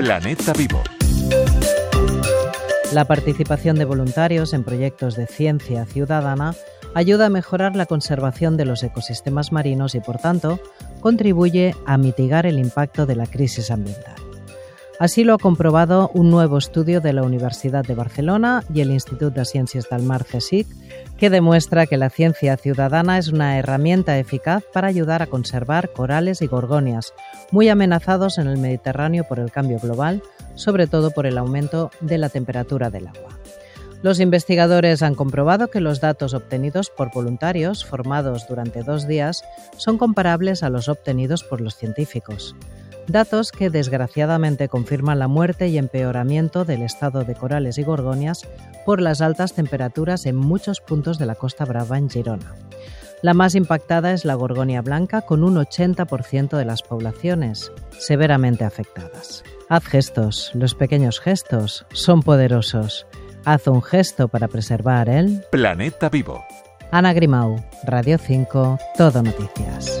Planeta Vivo. La participación de voluntarios en proyectos de ciencia ciudadana ayuda a mejorar la conservación de los ecosistemas marinos y, por tanto, contribuye a mitigar el impacto de la crisis ambiental. Así lo ha comprobado un nuevo estudio de la Universidad de Barcelona y el Instituto de Ciencias del Mar CSIC, que demuestra que la ciencia ciudadana es una herramienta eficaz para ayudar a conservar corales y gorgonias, muy amenazados en el Mediterráneo por el cambio global, sobre todo por el aumento de la temperatura del agua. Los investigadores han comprobado que los datos obtenidos por voluntarios formados durante dos días son comparables a los obtenidos por los científicos datos que desgraciadamente confirman la muerte y empeoramiento del estado de corales y gorgonias por las altas temperaturas en muchos puntos de la Costa Brava en Girona. La más impactada es la gorgonia blanca, con un 80% de las poblaciones severamente afectadas. Haz gestos, los pequeños gestos son poderosos. Haz un gesto para preservar el planeta vivo. Ana Grimau, Radio 5, Todo Noticias.